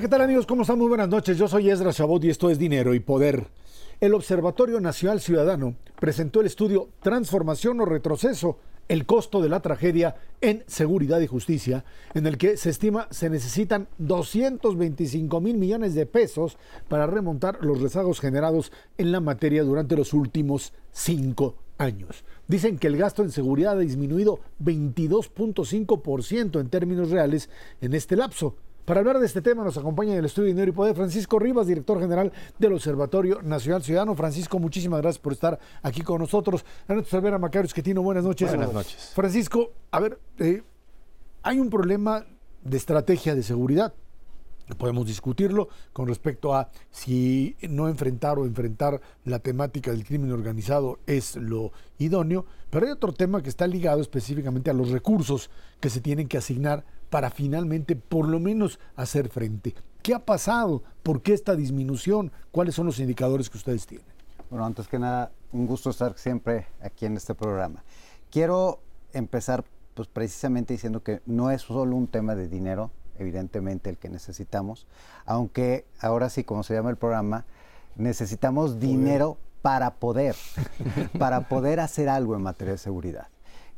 ¿qué tal amigos? ¿Cómo están? Muy buenas noches. Yo soy Ezra Chabot y esto es Dinero y Poder. El Observatorio Nacional Ciudadano presentó el estudio Transformación o Retroceso, el costo de la tragedia en seguridad y justicia, en el que se estima se necesitan 225 mil millones de pesos para remontar los rezagos generados en la materia durante los últimos cinco años. Dicen que el gasto en seguridad ha disminuido 22.5% en términos reales en este lapso para hablar de este tema nos acompaña en el estudio Dinero y Poder Francisco Rivas, director general del Observatorio Nacional Ciudadano. Francisco, muchísimas gracias por estar aquí con nosotros. Ernesto Cervera Macario Esquetino, buenas noches. Buenas noches. Francisco, a ver, eh, hay un problema de estrategia de seguridad. Podemos discutirlo con respecto a si no enfrentar o enfrentar la temática del crimen organizado es lo idóneo, pero hay otro tema que está ligado específicamente a los recursos que se tienen que asignar para finalmente por lo menos hacer frente. ¿Qué ha pasado? ¿Por qué esta disminución? ¿Cuáles son los indicadores que ustedes tienen? Bueno, antes que nada, un gusto estar siempre aquí en este programa. Quiero empezar pues precisamente diciendo que no es solo un tema de dinero, evidentemente el que necesitamos, aunque ahora sí, como se llama el programa, necesitamos dinero para poder, para poder hacer algo en materia de seguridad.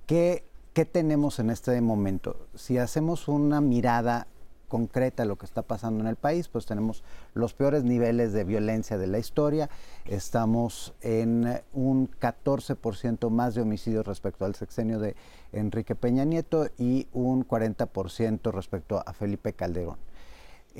¿Qué ¿qué tenemos en este momento? Si hacemos una mirada concreta a lo que está pasando en el país, pues tenemos los peores niveles de violencia de la historia, estamos en un 14% más de homicidios respecto al sexenio de Enrique Peña Nieto y un 40% respecto a Felipe Calderón.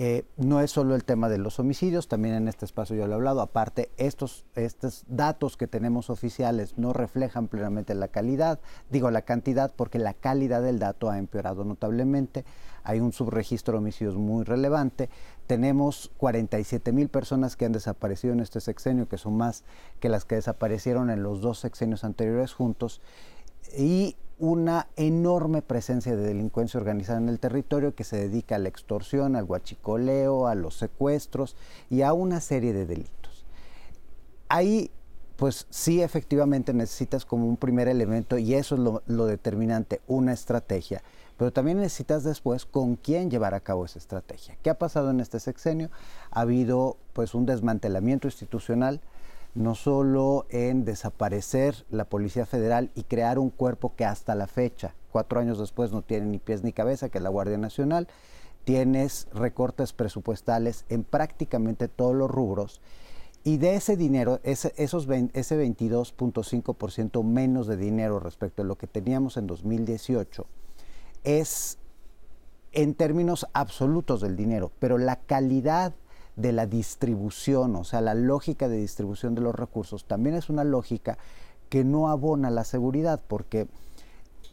Eh, no es solo el tema de los homicidios, también en este espacio yo lo he hablado, aparte estos, estos datos que tenemos oficiales no reflejan plenamente la calidad, digo la cantidad porque la calidad del dato ha empeorado notablemente, hay un subregistro de homicidios muy relevante, tenemos 47 mil personas que han desaparecido en este sexenio, que son más que las que desaparecieron en los dos sexenios anteriores juntos, y una enorme presencia de delincuencia organizada en el territorio que se dedica a la extorsión, al guachicoleo, a los secuestros y a una serie de delitos. Ahí, pues sí, efectivamente necesitas como un primer elemento, y eso es lo, determinante, una estrategia, pero también necesitas después con quién llevar a cabo esa estrategia. ¿Qué ha pasado en este sexenio? Ha habido pues un desmantelamiento institucional, no solo en desaparecer la Policía Federal y crear un cuerpo que hasta la fecha, cuatro años después, no tiene ni pies ni cabeza, que es la Guardia Nacional, tienes recortes presupuestales en prácticamente todos los rubros. Y de ese dinero, ese, esos ese 22.5% menos de dinero respecto a lo que teníamos en 2018, es en términos absolutos del dinero, pero la calidad de la distribución, o sea, la lógica de distribución de los recursos, también es una lógica que no abona la seguridad, porque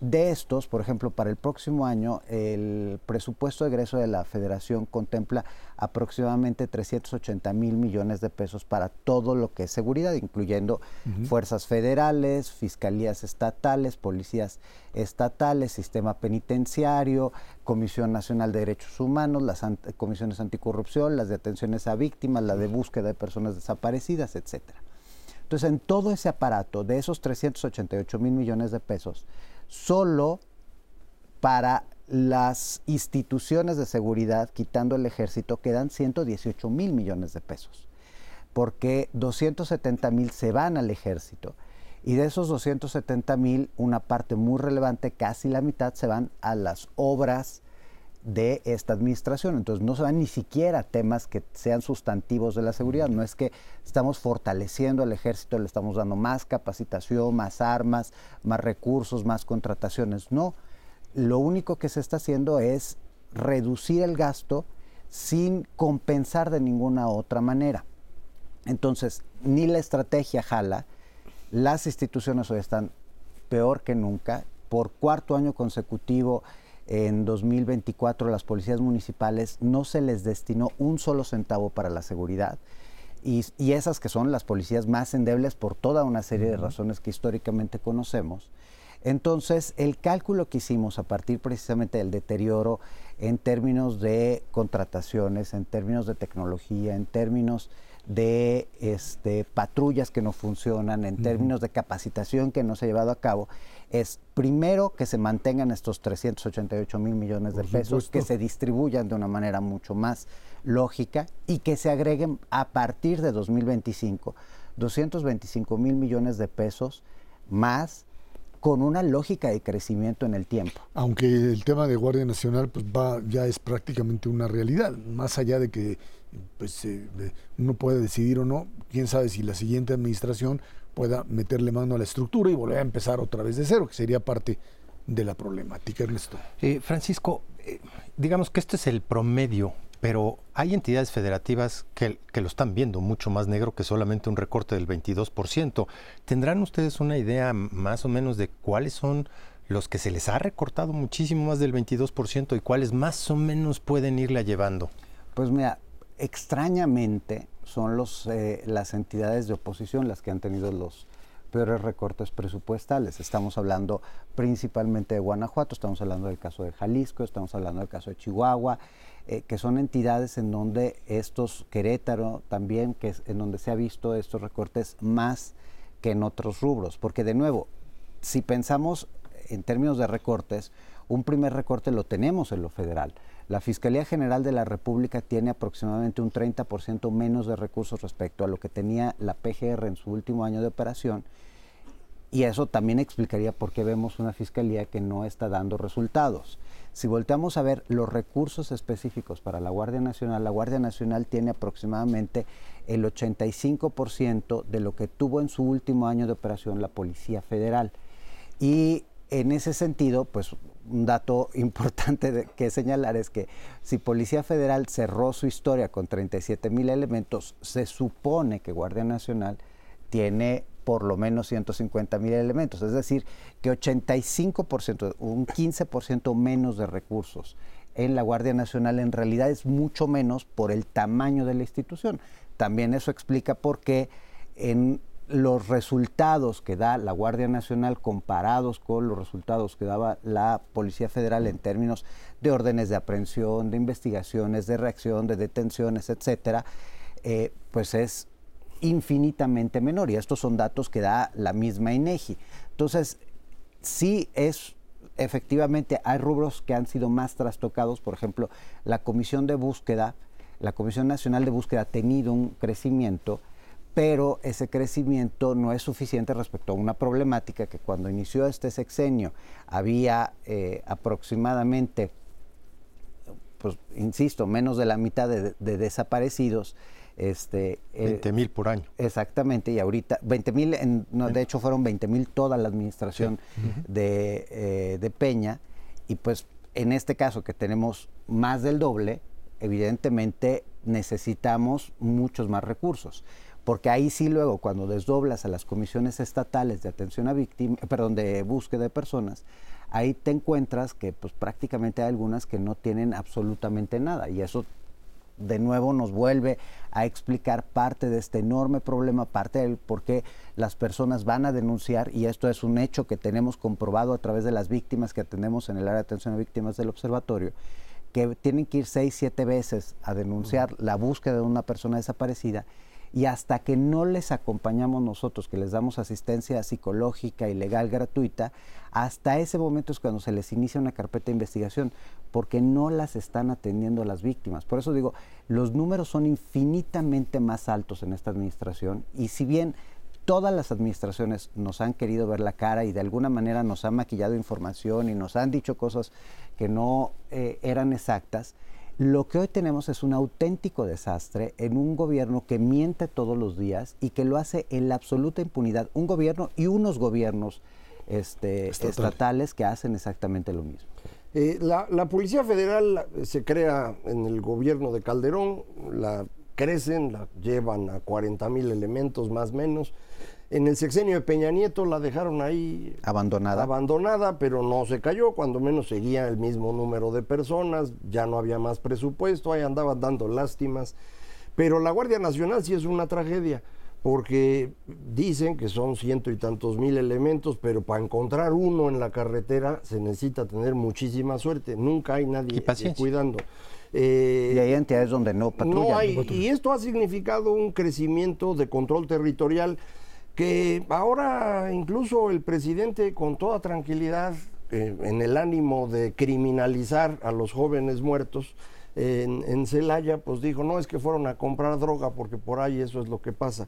de estos, por ejemplo, para el próximo año, el presupuesto de egreso de la federación contempla aproximadamente 380 mil millones de pesos para todo lo que es seguridad, incluyendo fuerzas federales, fiscalías estatales, policías estatales, sistema penitenciario, Comisión Nacional de Derechos Humanos, las comisiones anticorrupción, las detenciones a víctimas, la de búsqueda de personas desaparecidas, etcétera. Entonces, en todo ese aparato de esos 388 mil millones de pesos, solo para las instituciones de seguridad, quitando el ejército, quedan 118 mil millones de pesos, porque 270 mil se van al ejército. Y de esos 270 mil, una parte muy relevante, casi la mitad, se van a las obras de esta administración. Entonces no se van ni siquiera temas que sean sustantivos de la seguridad. No es que estamos fortaleciendo al ejército, le estamos dando más capacitación, más armas, más recursos, más contrataciones. No, lo único que se está haciendo es reducir el gasto sin compensar de ninguna otra manera. Entonces, ni la estrategia jala, las instituciones hoy están peor que nunca. Por cuarto año consecutivo, en 2024, las policías municipales no se les destinó un solo centavo para la seguridad. Y, esas que son las policías más endebles por toda una serie de razones que históricamente conocemos, Entonces, el cálculo que hicimos a partir precisamente del deterioro en términos de contrataciones, en términos de tecnología, en términos de este, patrullas que no funcionan, en términos de capacitación que no se ha llevado a cabo, es primero que se mantengan estos 388 mil millones de pesos, que se distribuyan de una manera mucho más lógica y que se agreguen a partir de 2025 225 mil millones de pesos más con una lógica de crecimiento en el tiempo. Aunque el tema de Guardia Nacional pues va ya es prácticamente una realidad, más allá de que pues eh, uno puede decidir o no, quién sabe si la siguiente administración pueda meterle mano a la estructura y volver a empezar otra vez de cero, que sería parte de la problemática, Ernesto. Eh, Francisco, eh, digamos que este es el promedio pero hay entidades federativas que, lo están viendo mucho más negro que solamente un recorte del 22%. ¿Tendrán ustedes una idea más o menos de cuáles son los que se les ha recortado muchísimo más del 22% y cuáles más o menos pueden irla llevando? Pues mira, extrañamente son los, eh, las entidades de oposición las que han tenido los peores recortes presupuestales. Estamos hablando principalmente de Guanajuato, estamos hablando del caso de Jalisco, estamos hablando del caso de Chihuahua, eh, que son entidades en donde estos, Querétaro también, que es en donde se ha visto estos recortes más que en otros rubros. Porque de nuevo, si pensamos en términos de recortes, un primer recorte lo tenemos en lo federal. La Fiscalía General de la República tiene aproximadamente un 30% menos de recursos respecto a lo que tenía la PGR en su último año de operación. Y eso también explicaría por qué vemos una fiscalía que no está dando resultados. Si volteamos a ver los recursos específicos para la Guardia Nacional, la Guardia Nacional tiene aproximadamente el 85% de lo que tuvo en su último año de operación la Policía Federal. Y en ese sentido, pues un dato importante que señalar es que si Policía Federal cerró su historia con 37 mil elementos, se supone que Guardia Nacional tiene por lo menos 150 mil elementos, es decir, que 85%, un 15% menos de recursos en la Guardia Nacional en realidad es mucho menos por el tamaño de la institución. También eso explica por qué en los resultados que da la Guardia Nacional comparados con los resultados que daba la Policía Federal en términos de órdenes de aprehensión, de investigaciones, de reacción, de detenciones, etcétera, eh, pues es infinitamente menor y estos son datos que da la misma INEGI. Entonces, sí es efectivamente hay rubros que han sido más trastocados, por ejemplo, la Comisión de Búsqueda, la Comisión Nacional de Búsqueda ha tenido un crecimiento, pero ese crecimiento no es suficiente respecto a una problemática que cuando inició este sexenio había eh, aproximadamente, pues insisto, menos de la mitad de desaparecidos este, 20 eh, mil por año. Exactamente, y ahorita 20 mil, no, de hecho fueron 20 mil toda la administración de, eh, de Peña, y pues en este caso que tenemos más del doble, evidentemente necesitamos muchos más recursos porque ahí sí luego cuando desdoblas a las comisiones estatales de atención a víctimas, perdón, de búsqueda de personas, ahí te encuentras que pues prácticamente hay algunas que no tienen absolutamente nada. Y eso de nuevo nos vuelve a explicar parte de este enorme problema, parte del por qué las personas van a denunciar, y esto es un hecho que tenemos comprobado a través de las víctimas que atendemos en el área de atención a víctimas del observatorio, que tienen que ir seis, siete veces a denunciar la búsqueda de una persona desaparecida y hasta que no les acompañamos nosotros, que les damos asistencia psicológica y legal gratuita, hasta ese momento es cuando se les inicia una carpeta de investigación, porque no las están atendiendo las víctimas. Por eso digo, los números son infinitamente más altos en esta administración y si bien todas las administraciones nos han querido ver la cara y de alguna manera nos han maquillado información y nos han dicho cosas que no eh, eran exactas, lo que hoy tenemos es un auténtico desastre en un gobierno que miente todos los días y que lo hace en la absoluta impunidad. Un gobierno y unos gobiernos este, estatales que hacen exactamente lo mismo. Eh, la, la, Policía Federal se crea en el gobierno de Calderón, la crecen, la llevan a 40 mil elementos más o menos. En el sexenio de Peña Nieto la dejaron ahí abandonada. Abandonada, pero no se cayó, cuando menos seguía el mismo número de personas, ya no había más presupuesto, ahí andaban dando lástimas. Pero la Guardia Nacional sí es una tragedia, porque dicen que son ciento y tantos mil elementos, pero para encontrar uno en la carretera se necesita tener muchísima suerte. Nunca hay nadie cuidando. Eh, y hay entidades donde no patrullan. No hay, y esto ha significado un crecimiento de control territorial que ahora incluso el presidente con toda tranquilidad, eh, en el ánimo de criminalizar a los jóvenes muertos, en, Celaya, pues dijo, no, es que fueron a comprar droga porque por ahí eso es lo que pasa.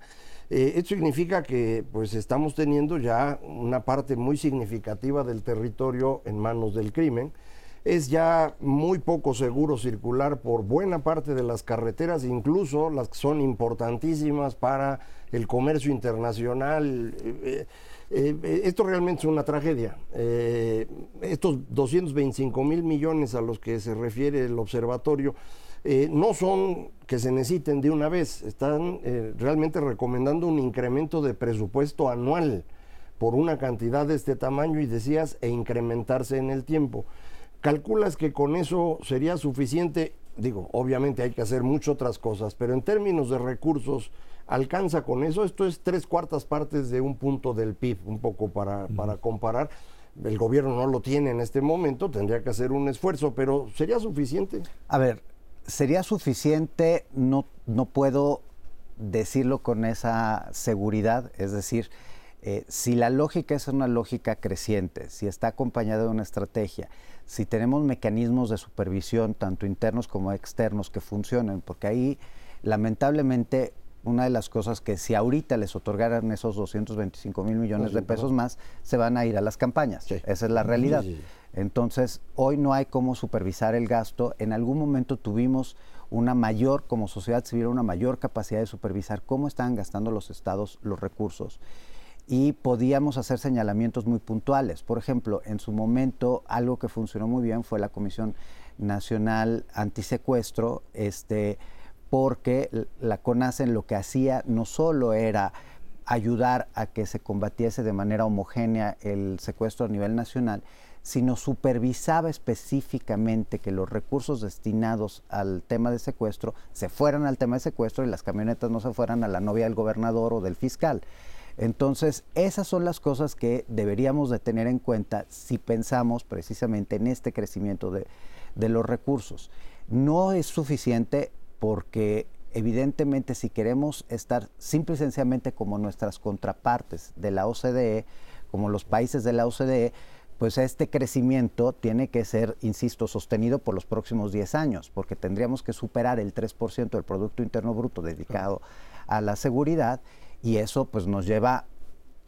Eh, esto significa que pues estamos teniendo ya una parte muy significativa del territorio en manos del crimen. Es ya muy poco seguro circular por buena parte de las carreteras, incluso las que son importantísimas para el comercio internacional. Eh, eh, esto realmente es una tragedia. Eh, estos 225 mil millones a los que se refiere el observatorio eh, no son que se necesiten de una vez, están realmente recomendando un incremento de presupuesto anual por una cantidad de este tamaño y decías, e incrementarse en el tiempo. ¿Calculas que con eso sería suficiente? Digo, obviamente hay que hacer muchas otras cosas, pero en términos de recursos, alcanza con eso. Esto es tres cuartas partes de un punto del PIB, un poco para, para comparar. El gobierno no lo tiene en este momento, tendría que hacer un esfuerzo, pero ¿sería suficiente? A ver, sería suficiente, no, no puedo decirlo con esa seguridad, es decir, eh, si la lógica es una lógica creciente, si está acompañada de una estrategia, si tenemos mecanismos de supervisión, tanto internos como externos, que funcionen, porque ahí lamentablemente una de las cosas que si ahorita les otorgaran esos 225 mil millones de pesos más, se van a ir a las campañas. Esa es la realidad. Entonces, hoy no hay cómo supervisar el gasto. En algún momento tuvimos una mayor, como sociedad civil, una mayor capacidad de supervisar cómo están gastando los estados los recursos y podíamos hacer señalamientos muy puntuales. Por ejemplo, en su momento algo que funcionó muy bien fue la Comisión Nacional Antisecuestro, este porque la CONACEN lo que hacía no solo era ayudar a que se combatiese de manera homogénea el secuestro a nivel nacional, sino supervisaba específicamente que los recursos destinados al tema de secuestro se fueran al tema de secuestro y las camionetas no se fueran a la novia del gobernador o del fiscal. Entonces, esas son las cosas que deberíamos de tener en cuenta si pensamos precisamente en este crecimiento de, de los recursos. No es suficiente porque evidentemente si queremos estar simple y sencillamente como nuestras contrapartes de la OCDE, como los países de la OCDE, pues este crecimiento tiene que ser, insisto, sostenido por los próximos 10 años, porque tendríamos que superar el 3% del Producto Interno Bruto dedicado a la seguridad y eso pues nos lleva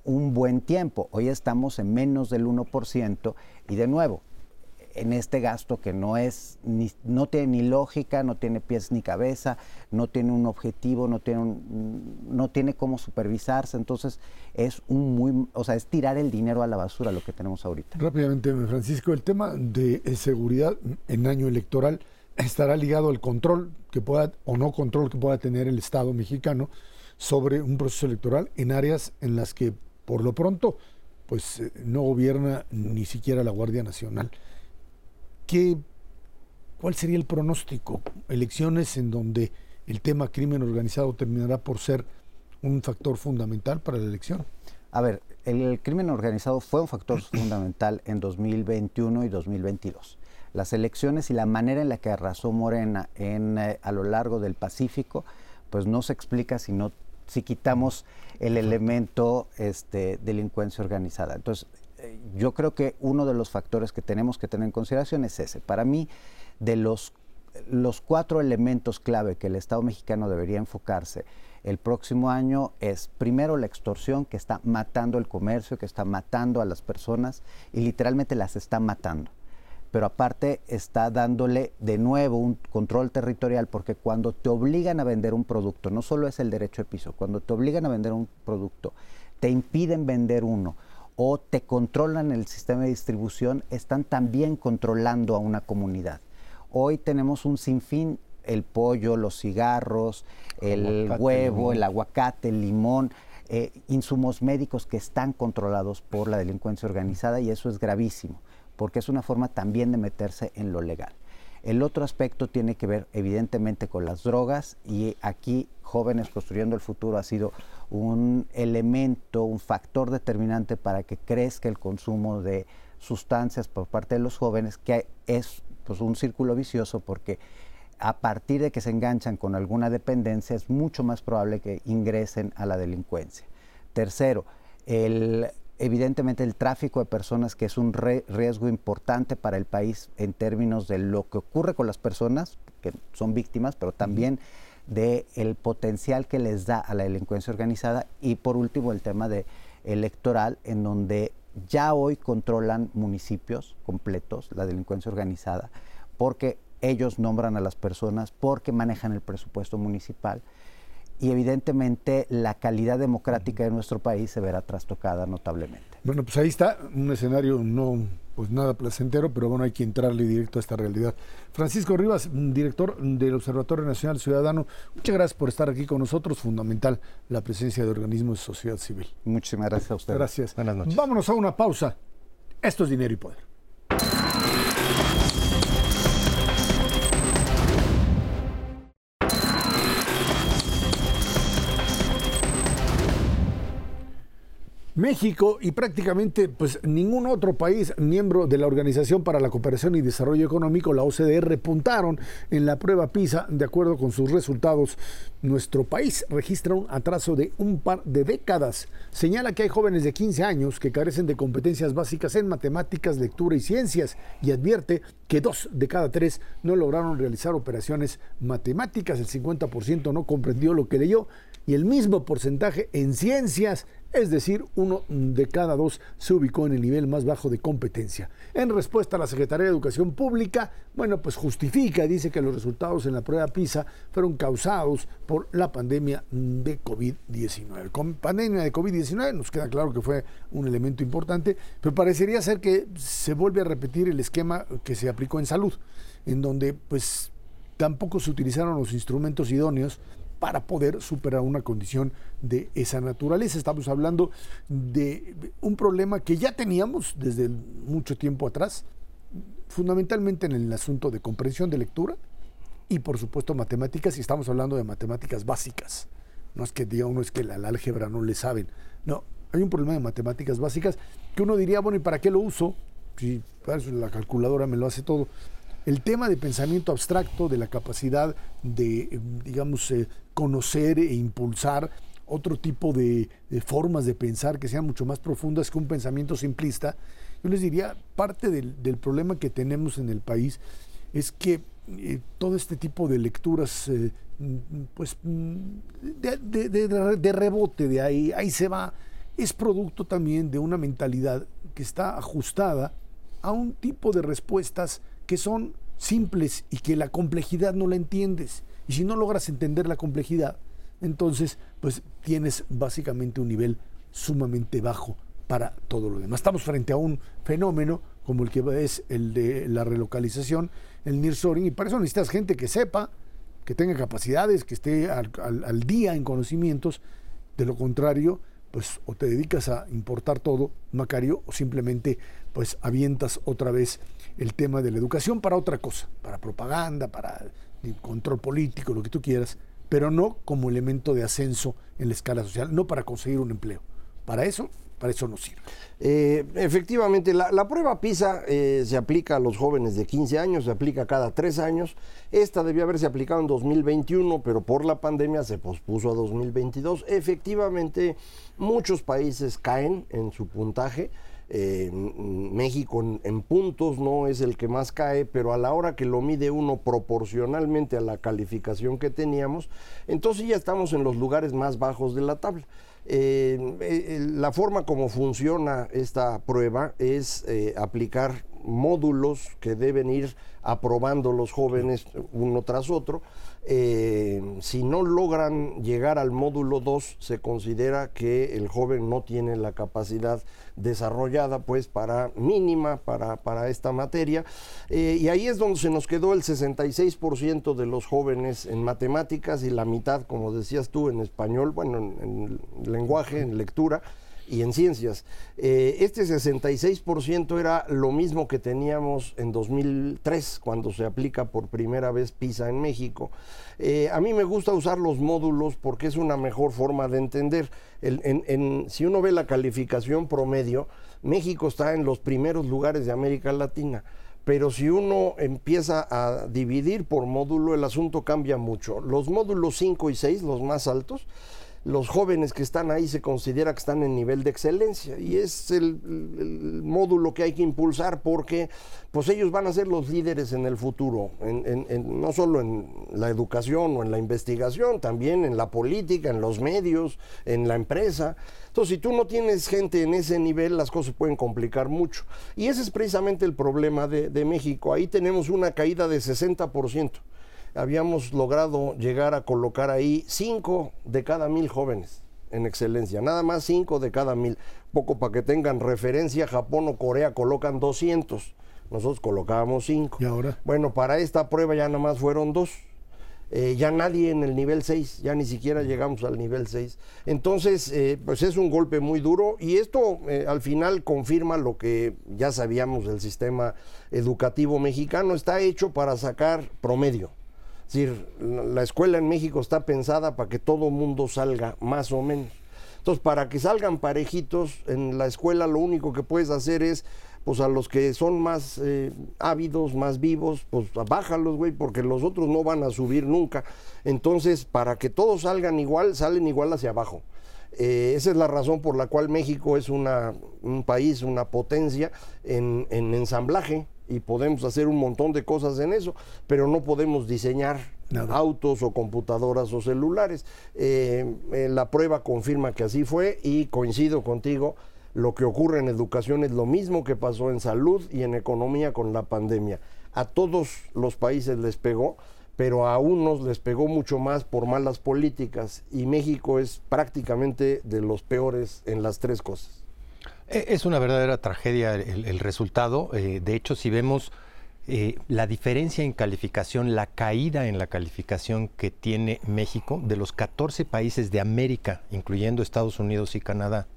un buen tiempo. Hoy estamos en menos del 1% y de nuevo, en este gasto que no es ni, no tiene ni lógica, no tiene pies ni cabeza, no tiene un objetivo, no tiene no tiene cómo supervisarse, entonces es un muy, o sea, es tirar el dinero a la basura lo que tenemos ahorita. Rápidamente, Francisco, el tema de seguridad en año electoral estará ligado al control que pueda o no control que pueda tener el Estado mexicano sobre un proceso electoral en áreas en las que por lo pronto pues eh, no gobierna ni siquiera la Guardia Nacional. ¿Cuál sería el pronóstico? Elecciones en donde el tema crimen organizado terminará por ser un factor fundamental para la elección. A ver, el, crimen organizado fue un factor fundamental en 2021 y 2022. Las elecciones y la manera en la que arrasó Morena en, eh, a lo largo del Pacífico, pues no se explica si no si quitamos el elemento este, delincuencia organizada. Entonces, yo creo que uno de los factores que tenemos que tener en consideración es ese. Para mí, de los, los cuatro elementos clave que el Estado mexicano debería enfocarse el próximo año es, primero, la extorsión que está matando el comercio, que está matando a las personas y literalmente las está matando. Pero aparte está dándole de nuevo un control territorial porque cuando te obligan a vender un producto, no solo es el derecho de piso, cuando te obligan a vender un producto, te impiden vender uno o te controlan el sistema de distribución, están también controlando a una comunidad. Hoy tenemos un sinfín, el pollo, los cigarros, el huevo, el aguacate, el limón, eh, insumos médicos que están controlados por la delincuencia organizada y eso es gravísimo, porque es una forma también de meterse en lo legal. El otro aspecto tiene que ver evidentemente con las drogas y aquí Jóvenes Construyendo el Futuro ha sido un elemento, un factor determinante para que crezca el consumo de sustancias por parte de los jóvenes, que es pues, un círculo vicioso porque a partir de que se enganchan con alguna dependencia es mucho más probable que ingresen a la delincuencia. Tercero, el, evidentemente el tráfico de personas, que es un riesgo importante para el país en términos de lo que ocurre con las personas, que son víctimas, pero también de el potencial que les da a la delincuencia organizada. Y por último, el tema de electoral, en donde ya hoy controlan municipios completos, la delincuencia organizada, porque ellos nombran a las personas, porque manejan el presupuesto municipal y evidentemente la calidad democrática de nuestro país se verá trastocada notablemente. Bueno, pues ahí está un escenario no pues nada placentero, pero bueno, hay que entrarle directo a esta realidad. Francisco Rivas, director del Observatorio Nacional Ciudadano, muchas gracias por estar aquí con nosotros. Fundamental la presencia de organismos de sociedad civil. Muchísimas gracias a usted. Gracias. Buenas noches. Vámonos a una pausa. Esto es Dinero y Poder. México y prácticamente pues ningún otro país miembro de la Organización para la Cooperación y Desarrollo Económico, la OCDE, repuntaron en la prueba PISA. De acuerdo con sus resultados, nuestro país registra un atraso de un par de décadas. Señala que hay jóvenes de 15 años que carecen de competencias básicas en matemáticas, lectura y ciencias y advierte que dos de cada tres no lograron realizar operaciones matemáticas. El 50% no comprendió lo que leyó y el mismo porcentaje en ciencias es decir, uno de cada dos se ubicó en el nivel más bajo de competencia. En respuesta a la Secretaría de Educación Pública, bueno, pues justifica, dice que los resultados en la prueba PISA fueron causados por la pandemia de COVID-19. Con pandemia de COVID-19 nos queda claro que fue un elemento importante, pero parecería ser que se vuelve a repetir el esquema que se aplicó en salud, en donde pues tampoco se utilizaron los instrumentos idóneos para poder superar una condición de esa naturaleza. Estamos hablando de un problema que ya teníamos desde mucho tiempo atrás, fundamentalmente en el asunto de comprensión de lectura y por supuesto matemáticas, y estamos hablando de matemáticas básicas. No es que diga uno es que la, álgebra no le saben. No, hay un problema de matemáticas básicas que uno diría, bueno, ¿y para qué lo uso? Si la calculadora me lo hace todo el tema de pensamiento abstracto, de la capacidad de, digamos, eh, conocer e impulsar otro tipo de, formas de pensar que sean mucho más profundas que un pensamiento simplista, yo les diría, parte del, problema que tenemos en el país es que eh, todo este tipo de lecturas, eh, pues, de, de, rebote, de ahí, ahí se va, es producto también de una mentalidad que está ajustada a un tipo de respuestas que son simples y que la complejidad no la entiendes. Y si no logras entender la complejidad, entonces pues tienes básicamente un nivel sumamente bajo para todo lo demás. Estamos frente a un fenómeno como el que es el de la relocalización, el nearshoring, y para eso necesitas gente que sepa, que tenga capacidades, que esté al, al día en conocimientos. De lo contrario, pues o te dedicas a importar todo, Macario, o simplemente pues avientas otra vez el tema de la educación para otra cosa, para propaganda, para control político, lo que tú quieras, pero no como elemento de ascenso en la escala social, no para conseguir un empleo. Para eso, para eso no sirve. Eh, efectivamente, la, prueba PISA eh, se aplica a los jóvenes de 15 años, se aplica cada tres años. Esta debió haberse aplicado en 2021, pero por la pandemia se pospuso a 2022. Efectivamente, muchos países caen en su puntaje. Eh, México en, puntos no es el que más cae, pero a la hora que lo mide uno proporcionalmente a la calificación que teníamos, entonces ya estamos en los lugares más bajos de la tabla. Eh, eh, la forma como funciona esta prueba es aplicar módulos que deben ir aprobando los jóvenes uno tras otro. si no logran llegar al módulo 2, se considera que el joven no tiene la capacidad desarrollada pues para mínima para, para esta materia eh, y ahí es donde se nos quedó el 66% de los jóvenes en matemáticas y la mitad como decías tú en español bueno en, lenguaje en lectura y en ciencias. Eh, este 66% era lo mismo que teníamos en 2003, cuando se aplica por primera vez PISA en México. Eh, a mí me gusta usar los módulos porque es una mejor forma de entender. si uno ve la calificación promedio, México está en los primeros lugares de América Latina pero si uno empieza a dividir por módulo, el asunto cambia mucho. Los módulos 5 y 6, los más altos, los jóvenes que están ahí se considera que están en nivel de excelencia y es el, módulo que hay que impulsar porque pues ellos van a ser los líderes en el futuro, no solo en la educación o en la investigación, también en la política, en los medios, en la empresa. Entonces, si tú no tienes gente en ese nivel, las cosas pueden complicar mucho. Y ese es precisamente el problema de, de México. Ahí tenemos una caída de 60% habíamos logrado llegar a colocar ahí cinco de cada mil jóvenes en excelencia, nada más cinco de cada mil. Poco para que tengan referencia, Japón o Corea colocan 200, nosotros colocábamos cinco. ¿Y ahora? Bueno, para esta prueba ya nada más fueron dos. Eh, ya nadie en el nivel 6, ya ni siquiera llegamos al nivel 6. Entonces, eh, pues es un golpe muy duro y esto eh, al final confirma lo que ya sabíamos del sistema educativo mexicano, está hecho para sacar promedio. Es decir, la escuela en México está pensada para que todo mundo salga más o menos. Entonces, para que salgan parejitos en la escuela, lo único que puedes hacer es, pues a los que son más eh, ávidos, más vivos, pues bájalos, güey, porque los otros no van a subir nunca. Entonces, para que todos salgan igual, salen igual hacia abajo. Eh, esa es la razón por la cual México es una, un país, una potencia en, en ensamblaje y podemos hacer un montón de cosas en eso, pero no podemos diseñar autos o computadoras o celulares. Eh, eh, la prueba confirma que así fue y coincido contigo, lo que ocurre en educación es lo mismo que pasó en salud y en economía con la pandemia. A todos los países les pegó, pero a unos les pegó mucho más por malas políticas y México es prácticamente de los peores en las tres cosas. Eh, es una verdadera tragedia el, resultado. Eh, de hecho, si vemos eh, la diferencia en calificación, la caída en la calificación que tiene México de los 14 países de América, incluyendo Estados Unidos y Canadá,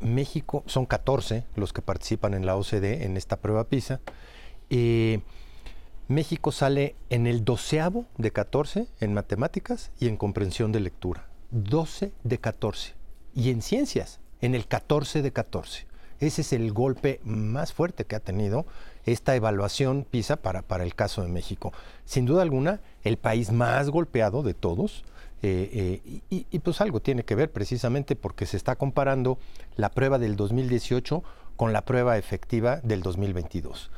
México son 14 los que participan en la OCDE en esta prueba PISA. México sale en el doceavo de 14 en matemáticas y en comprensión de lectura. 12 de 14. Y en ciencias, en el 14 de 14. Ese es el golpe más fuerte que ha tenido esta evaluación PISA para, para el caso de México. Sin duda alguna, el país más golpeado de todos. Eh, eh, y, pues algo tiene que ver precisamente porque se está comparando la prueba del 2018 con la prueba efectiva del 2022.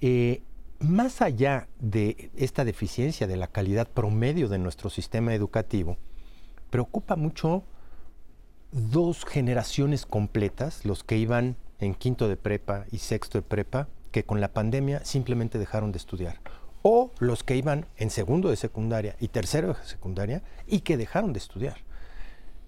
Eh, más allá de esta deficiencia de la calidad promedio de nuestro sistema educativo, preocupa mucho dos generaciones completas, los que iban en quinto de prepa y sexto de prepa, que con la pandemia simplemente dejaron de estudiar. O los que iban en segundo de secundaria y tercero de secundaria y que dejaron de estudiar.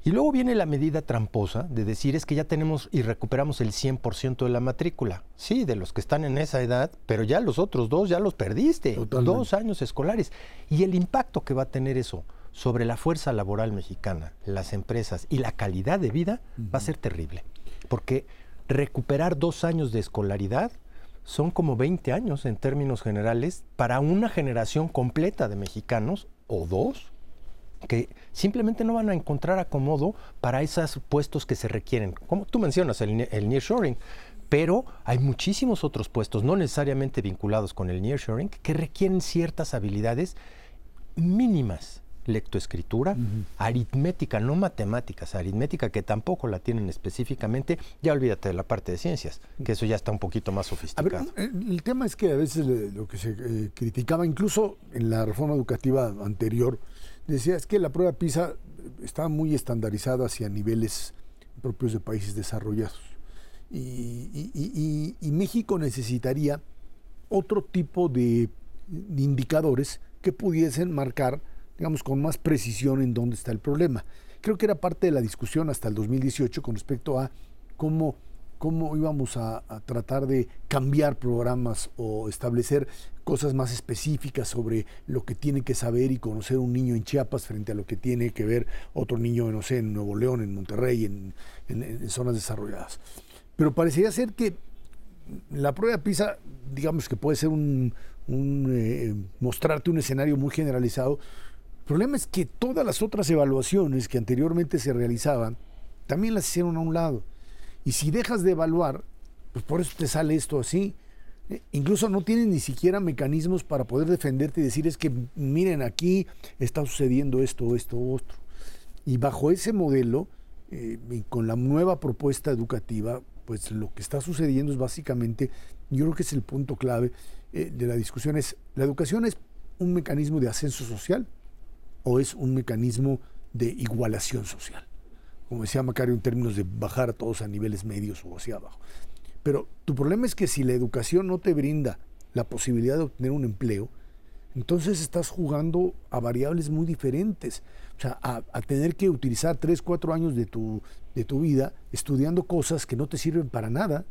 Y luego viene la medida tramposa de decir es que ya tenemos y recuperamos el 100% de la matrícula. Sí, de los que están en esa edad, pero ya los otros dos ya los perdiste. Dos años escolares. Y el impacto que va a tener eso sobre la fuerza laboral mexicana, las empresas y la calidad de vida va a ser terrible. Porque recuperar dos años de escolaridad son como 20 años en términos generales para una generación completa de mexicanos o dos que simplemente no van a encontrar acomodo para esos puestos que se requieren. Como tú mencionas, el, el nearshoring, pero hay muchísimos otros puestos, no necesariamente vinculados con el nearshoring, que requieren ciertas habilidades mínimas lectoescritura, aritmética, no matemáticas, aritmética que tampoco la tienen específicamente, ya olvídate de la parte de ciencias, que eso ya está un poquito más sofisticado. el tema es que a veces lo que se eh, criticaba, incluso en la reforma educativa anterior, decía es que la prueba PISA estaba muy estandarizada hacia niveles propios de países desarrollados. Y, México necesitaría otro tipo de indicadores que pudiesen marcar digamos, con más precisión en dónde está el problema. Creo que era parte de la discusión hasta el 2018 con respecto a cómo, cómo íbamos a, tratar de cambiar programas o establecer cosas más específicas sobre lo que tiene que saber y conocer un niño en Chiapas frente a lo que tiene que ver otro niño, no sé, en Nuevo León, en Monterrey, en, zonas desarrolladas. Pero parecería ser que la prueba PISA, digamos que puede ser un, eh, mostrarte un escenario muy generalizado. Problema es que todas las otras evaluaciones que anteriormente se realizaban, también las hicieron a un lado. Y si dejas de evaluar, pues por eso te sale esto así. Eh, incluso no tienes ni siquiera mecanismos para poder defenderte y decir es que miren aquí está sucediendo esto, esto, otro. Y bajo ese modelo, eh, con la nueva propuesta educativa, pues lo que está sucediendo es básicamente, yo creo que es el punto clave eh, de la discusión, es, ¿la educación es un mecanismo de ascenso social o es un mecanismo de igualación social? Como decía Macario en términos de bajar a todos a niveles medios o hacia abajo. Pero tu problema es que si la educación no te brinda la posibilidad de obtener un empleo, entonces estás jugando a variables muy diferentes. O sea, a, tener que utilizar tres, cuatro años de tu, de tu vida estudiando cosas que no te sirven para nada,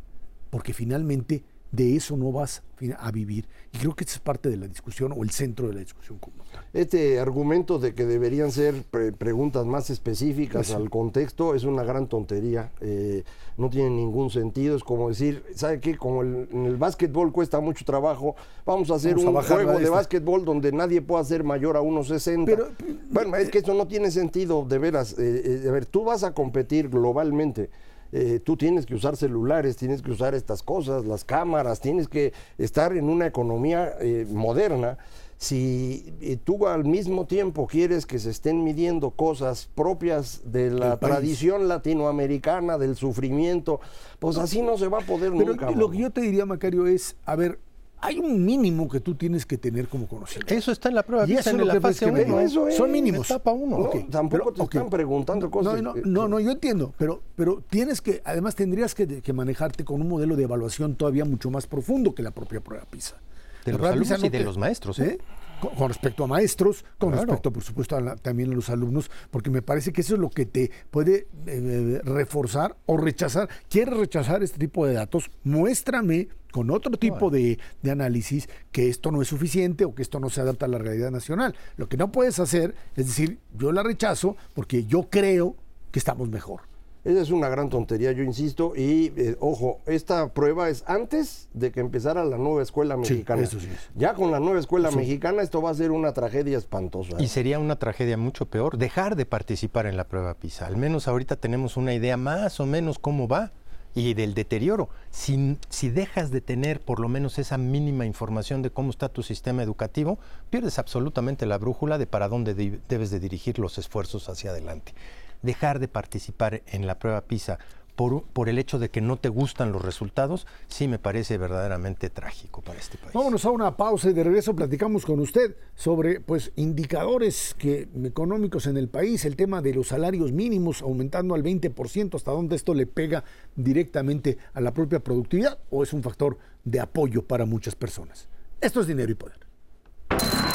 porque finalmente de eso no vas a vivir. Y creo que esa es parte de la discusión o el centro de la discusión común. Este argumento de que deberían ser preguntas más específicas al contexto es una gran tontería. Eh, no tiene ningún sentido. Es como decir, ¿sabe qué? Como en el básquetbol cuesta mucho trabajo, vamos a hacer un juego de básquetbol donde nadie pueda ser mayor a unos 60. Pero, bueno, es que eso no tiene sentido, de veras. Eh, eh, a ver, tú vas a competir globalmente eh, tú tienes que usar celulares, tienes que usar estas cosas, las cámaras, tienes que estar en una economía eh, moderna. Si eh, tú al mismo tiempo quieres que se estén midiendo cosas propias de la tradición latinoamericana, del sufrimiento, pues así no se va a poder Pero nunca. Lo que yo te diría, Macario, es, a ver, hay un mínimo que tú tienes que tener como conocimiento. Eso está en la prueba. Y eso en la fase Eso Son mínimos. Etapa uno. tampoco te están preguntando cosas. No, no, no, yo entiendo, pero, pero tienes que, además tendrías que, manejarte con un modelo de evaluación todavía mucho más profundo que la propia prueba PISA. De los alumnos y de los maestros. ¿eh? ¿eh? Con, respecto a maestros, con respecto, por supuesto, también a los alumnos, porque me parece que eso es lo que te puede eh, reforzar o rechazar. ¿Quieres rechazar este tipo de datos? Muéstrame con otro tipo de, de, análisis que esto no es suficiente o que esto no se adapta a la realidad nacional. Lo que no puedes hacer es decir, yo la rechazo porque yo creo que estamos mejor. Esa es una gran tontería, yo insisto. Y eh, ojo, esta prueba es antes de que empezara la nueva escuela mexicana. Sí, eso sí es. Ya con la nueva escuela mexicana esto va a ser una tragedia espantosa. Y sería una tragedia mucho peor dejar de participar en la prueba PISA. Al menos ahorita tenemos una idea más o menos cómo va y del deterioro. Si, si, dejas de tener por lo menos esa mínima información de cómo está tu sistema educativo, pierdes absolutamente la brújula de para dónde debes de dirigir los esfuerzos hacia adelante dejar de participar en la prueba PISA por, por, el hecho de que no te gustan los resultados, sí me parece verdaderamente trágico para este país. Vámonos a una pausa y de regreso platicamos con usted sobre pues indicadores que, económicos en el país, el tema de los salarios mínimos aumentando al 20%, hasta dónde esto le pega directamente a la propia productividad o es un factor de apoyo para muchas personas. Esto es dinero y poder.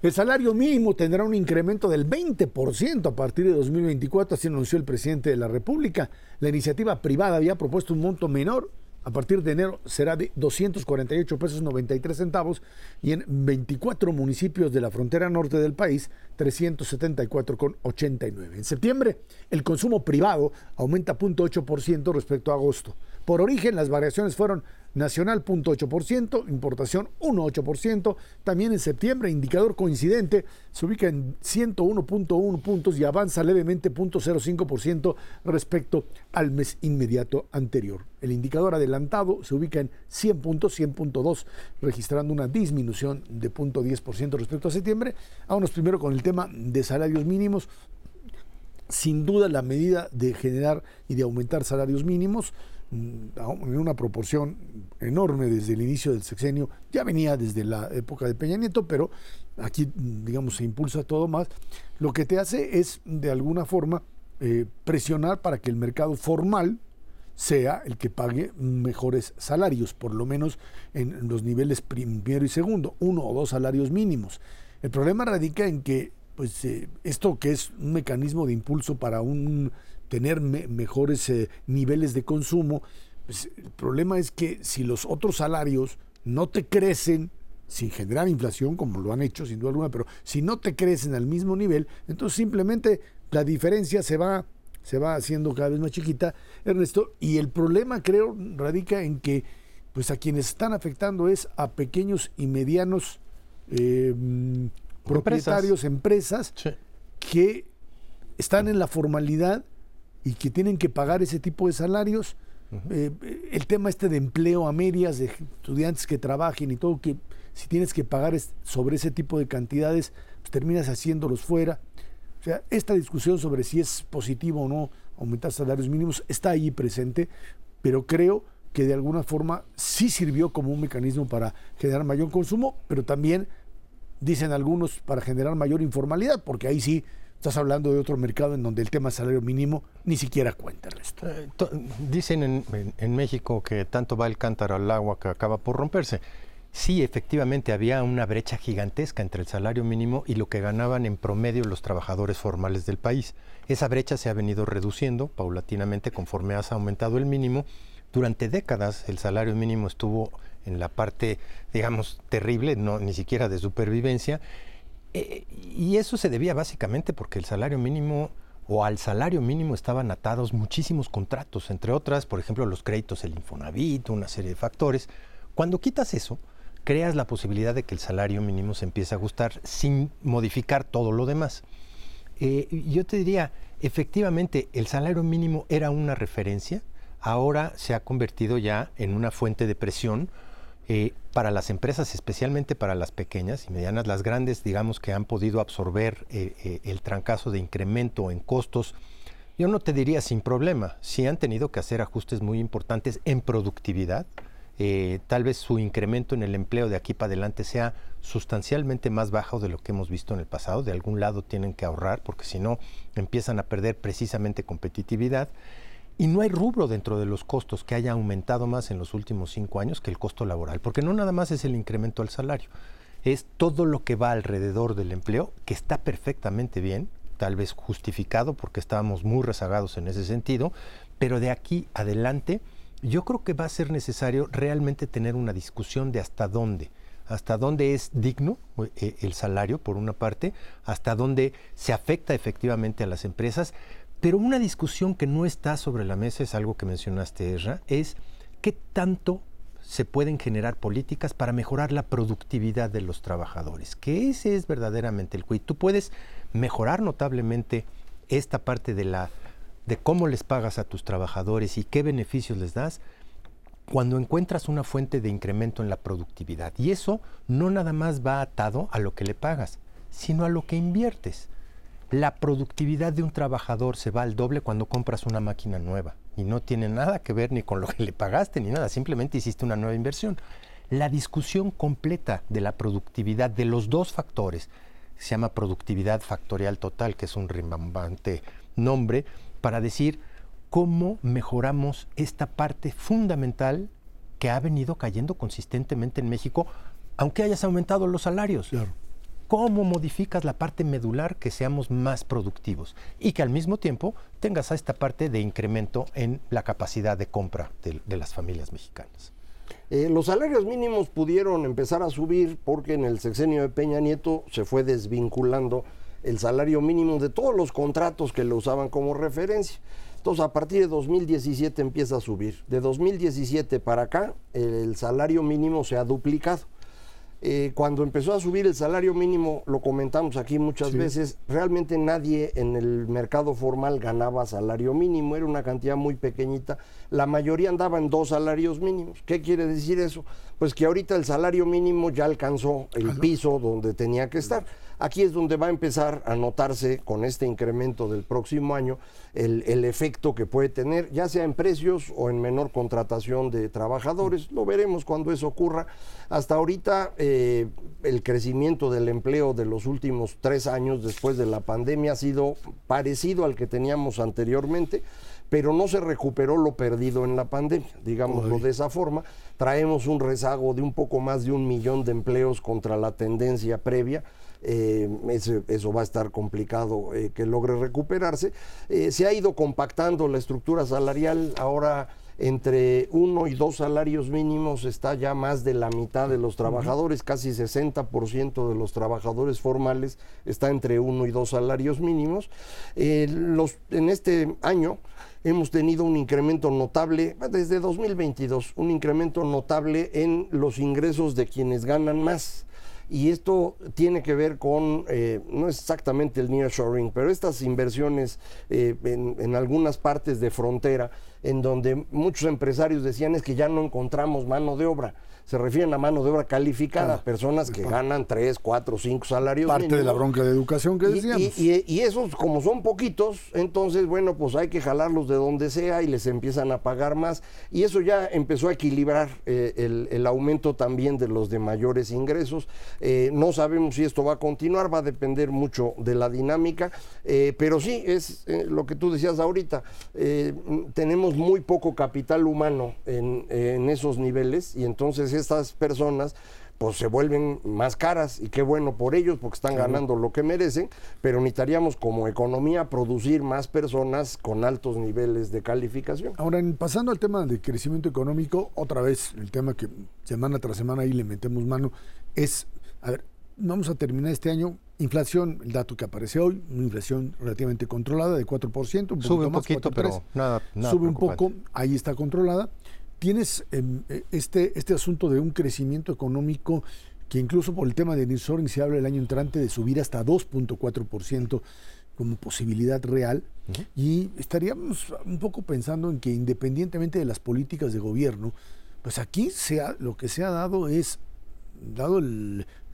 El salario mínimo tendrá un incremento del 20% a partir de 2024, así anunció el presidente de la República. La iniciativa privada había propuesto un monto menor. A partir de enero será de 248 pesos 93 centavos y en 24 municipios de la frontera norte del país 374,89. En septiembre el consumo privado aumenta 0.8% respecto a agosto. Por origen las variaciones fueron nacional 0.8%, importación 1.8%, también en septiembre, indicador coincidente, se ubica en 101.1 puntos y avanza levemente 0.05% respecto al mes inmediato anterior. El indicador adelantado se ubica en 100 puntos, 100.2, registrando una disminución de 0.10% respecto a septiembre. Vámonos primero con el tema de salarios mínimos. Sin duda la medida de generar y de aumentar salarios mínimos en una proporción enorme desde el inicio del sexenio, ya venía desde la época de Peña Nieto, pero aquí, mm, digamos, se impulsa todo más, lo que te hace es, de alguna forma, eh, presionar para que el mercado formal sea el que pague mejores salarios, por lo menos en los niveles primero y segundo, uno o dos salarios mínimos. El problema radica en que pues eh, esto que es un mecanismo de impulso para un tener mejores eh, niveles de consumo, pues el problema es que si los otros salarios no te crecen sin generar inflación, como lo han hecho sin duda alguna, pero si no te crecen al mismo nivel, entonces simplemente la diferencia se va, se va haciendo cada vez más chiquita, Ernesto, y el problema creo radica en que pues a quienes están afectando es a pequeños y medianos eh, propietarios, empresas, que están en la formalidad y que tienen que pagar ese tipo de salarios. Eh, el tema este de empleo a medias, de estudiantes que trabajen y todo, que si tienes que pagar sobre ese tipo de cantidades, pues terminas haciéndolos fuera. O sea, esta discusión sobre si es positivo o no aumentar salarios mínimos está ahí presente, pero creo que de alguna forma sí sirvió como un mecanismo para generar mayor consumo, pero también, dicen algunos, para generar mayor informalidad, porque ahí sí estás hablando de otro mercado en donde el tema salario mínimo ni siquiera cuenta. Eh, dicen en, en, México que tanto va el cántaro al agua que acaba por romperse. Sí, efectivamente había una brecha gigantesca entre el salario mínimo y lo que ganaban en promedio los trabajadores formales del país. Esa brecha se ha venido reduciendo paulatinamente conforme has aumentado el mínimo durante décadas el salario mínimo estuvo en la parte, digamos, terrible, no ni siquiera de supervivencia, eh, y eso se debía básicamente porque el salario mínimo o al salario mínimo estaban atados muchísimos contratos, entre otras, por ejemplo, los créditos, el Infonavit, una serie de factores. Cuando quitas eso, creas la posibilidad de que el salario mínimo se empiece a ajustar sin modificar todo lo demás. Eh, yo te diría, efectivamente, el salario mínimo era una referencia, ahora se ha convertido ya en una fuente de presión eh, para las empresas, especialmente para las pequeñas y medianas, las grandes, digamos que han podido absorber eh, eh, el trancazo de incremento en costos. Yo no te diría sin problema, sí han tenido que hacer ajustes muy importantes en productividad. tal vez su incremento en el empleo de aquí para adelante sea sustancialmente más bajo de lo que hemos visto en el pasado. De algún lado tienen que ahorrar porque si no empiezan a perder precisamente competitividad. Y no hay rubro dentro de los costos que haya aumentado más en los últimos cinco años que el costo laboral, porque no nada más es el incremento del salario, es todo lo que va alrededor del empleo, que está perfectamente bien, tal vez justificado porque estábamos muy rezagados en ese sentido, pero de aquí adelante yo creo que va a ser necesario realmente tener una discusión de hasta dónde hasta dónde es digno eh, el salario, por una parte, hasta dónde se afecta efectivamente a las empresas, pero una discusión que no está sobre la mesa es algo que mencionaste, Erra, es qué tanto se pueden generar políticas para mejorar la productividad de los trabajadores, que ese es verdaderamente el quid. Tú puedes mejorar notablemente esta parte de la de cómo les pagas a tus trabajadores y qué beneficios les das cuando encuentras una fuente de incremento en la productividad. Y eso no nada más va atado a lo que le pagas, sino a lo que inviertes la productividad de un trabajador se va al doble cuando compras una máquina nueva y no tiene nada que ver ni con lo que le pagaste ni nada, simplemente hiciste una nueva inversión. La discusión completa de la productividad de los dos factores, se llama productividad factorial total, que es un rimbambante nombre, para decir cómo mejoramos esta parte fundamental que ha venido cayendo consistentemente en México, aunque hayas aumentado los salarios. Claro cómo modificas la parte medular que seamos más productivos y que al mismo tiempo tengas a esta parte de incremento en la capacidad de compra de, las familias mexicanas. Eh, los salarios mínimos pudieron empezar a subir porque en el sexenio de Peña Nieto se fue desvinculando el salario mínimo de todos los contratos que lo usaban como referencia. Entonces, a partir de 2017 empieza a subir. De 2017 para acá, el salario mínimo se ha duplicado. Eh, cuando empezó a subir el salario mínimo, lo comentamos aquí muchas veces, realmente nadie en el mercado formal ganaba salario mínimo, era una cantidad muy pequeñita, la mayoría andaba en dos salarios mínimos. ¿Qué quiere decir eso? Pues que ahorita el salario mínimo ya alcanzó el piso donde tenía que estar. Aquí es donde va a empezar a notarse con este incremento del próximo año el, efecto que puede tener, ya sea en precios o en menor contratación de trabajadores. Lo veremos cuando eso ocurra. Hasta ahorita eh, el crecimiento del empleo de los últimos tres años después de la pandemia ha sido parecido al que teníamos anteriormente pero no se recuperó lo perdido en la pandemia, digámoslo de esa forma. Traemos un rezago de un poco más de un millón de empleos contra la tendencia previa eh, eso va a estar complicado eh, que logre recuperarse. Eh, se ha ido compactando la estructura salarial, ahora entre uno y dos salarios mínimos está ya más de la mitad de los trabajadores, casi 60% de los trabajadores formales está entre uno y dos salarios mínimos. los, en este año hemos tenido un incremento notable, desde 2022, un incremento notable en los ingresos de quienes ganan más. Y esto tiene que ver con, eh, no es exactamente el nearshoring, pero estas inversiones eh, en, en algunas partes de frontera, en donde muchos empresarios decían es que ya no encontramos mano de obra se refieren a mano de obra calificada, ah, personas que ganan 3, 4, 5 salarios Parte de la bronca de educación que decíamos. Y, esos, como son poquitos, entonces, bueno, pues hay que jalarlos de donde sea y les empiezan a pagar más. Y eso ya empezó a equilibrar eh, el, aumento también de los de mayores ingresos. Eh, no sabemos si esto va a continuar, va a depender mucho de la dinámica, eh, pero sí, es lo que tú decías ahorita, tenemos muy poco capital humano en, en esos niveles y entonces estas personas pues se vuelven más caras y qué bueno por ellos porque están ganando lo que merecen, pero necesitaríamos como economía producir más personas con altos niveles de calificación. Ahora, pasando al tema de crecimiento económico, otra vez el tema que semana tras semana ahí le metemos mano es, a ver, vamos a terminar este año, inflación, el dato que aparece hoy, una inflación relativamente controlada de 4%, un sube un poquito, pero nada, nada Sube un poco, ahí está controlada. Tienes em, e, este, este asunto de un crecimiento económico que incluso por el tema de nearshoring se habla el año entrante de subir hasta 2.4% como posibilidad real. Y estaríamos un poco pensando en que independientemente de las políticas de gobierno, pues aquí lo que se ha dado es, dado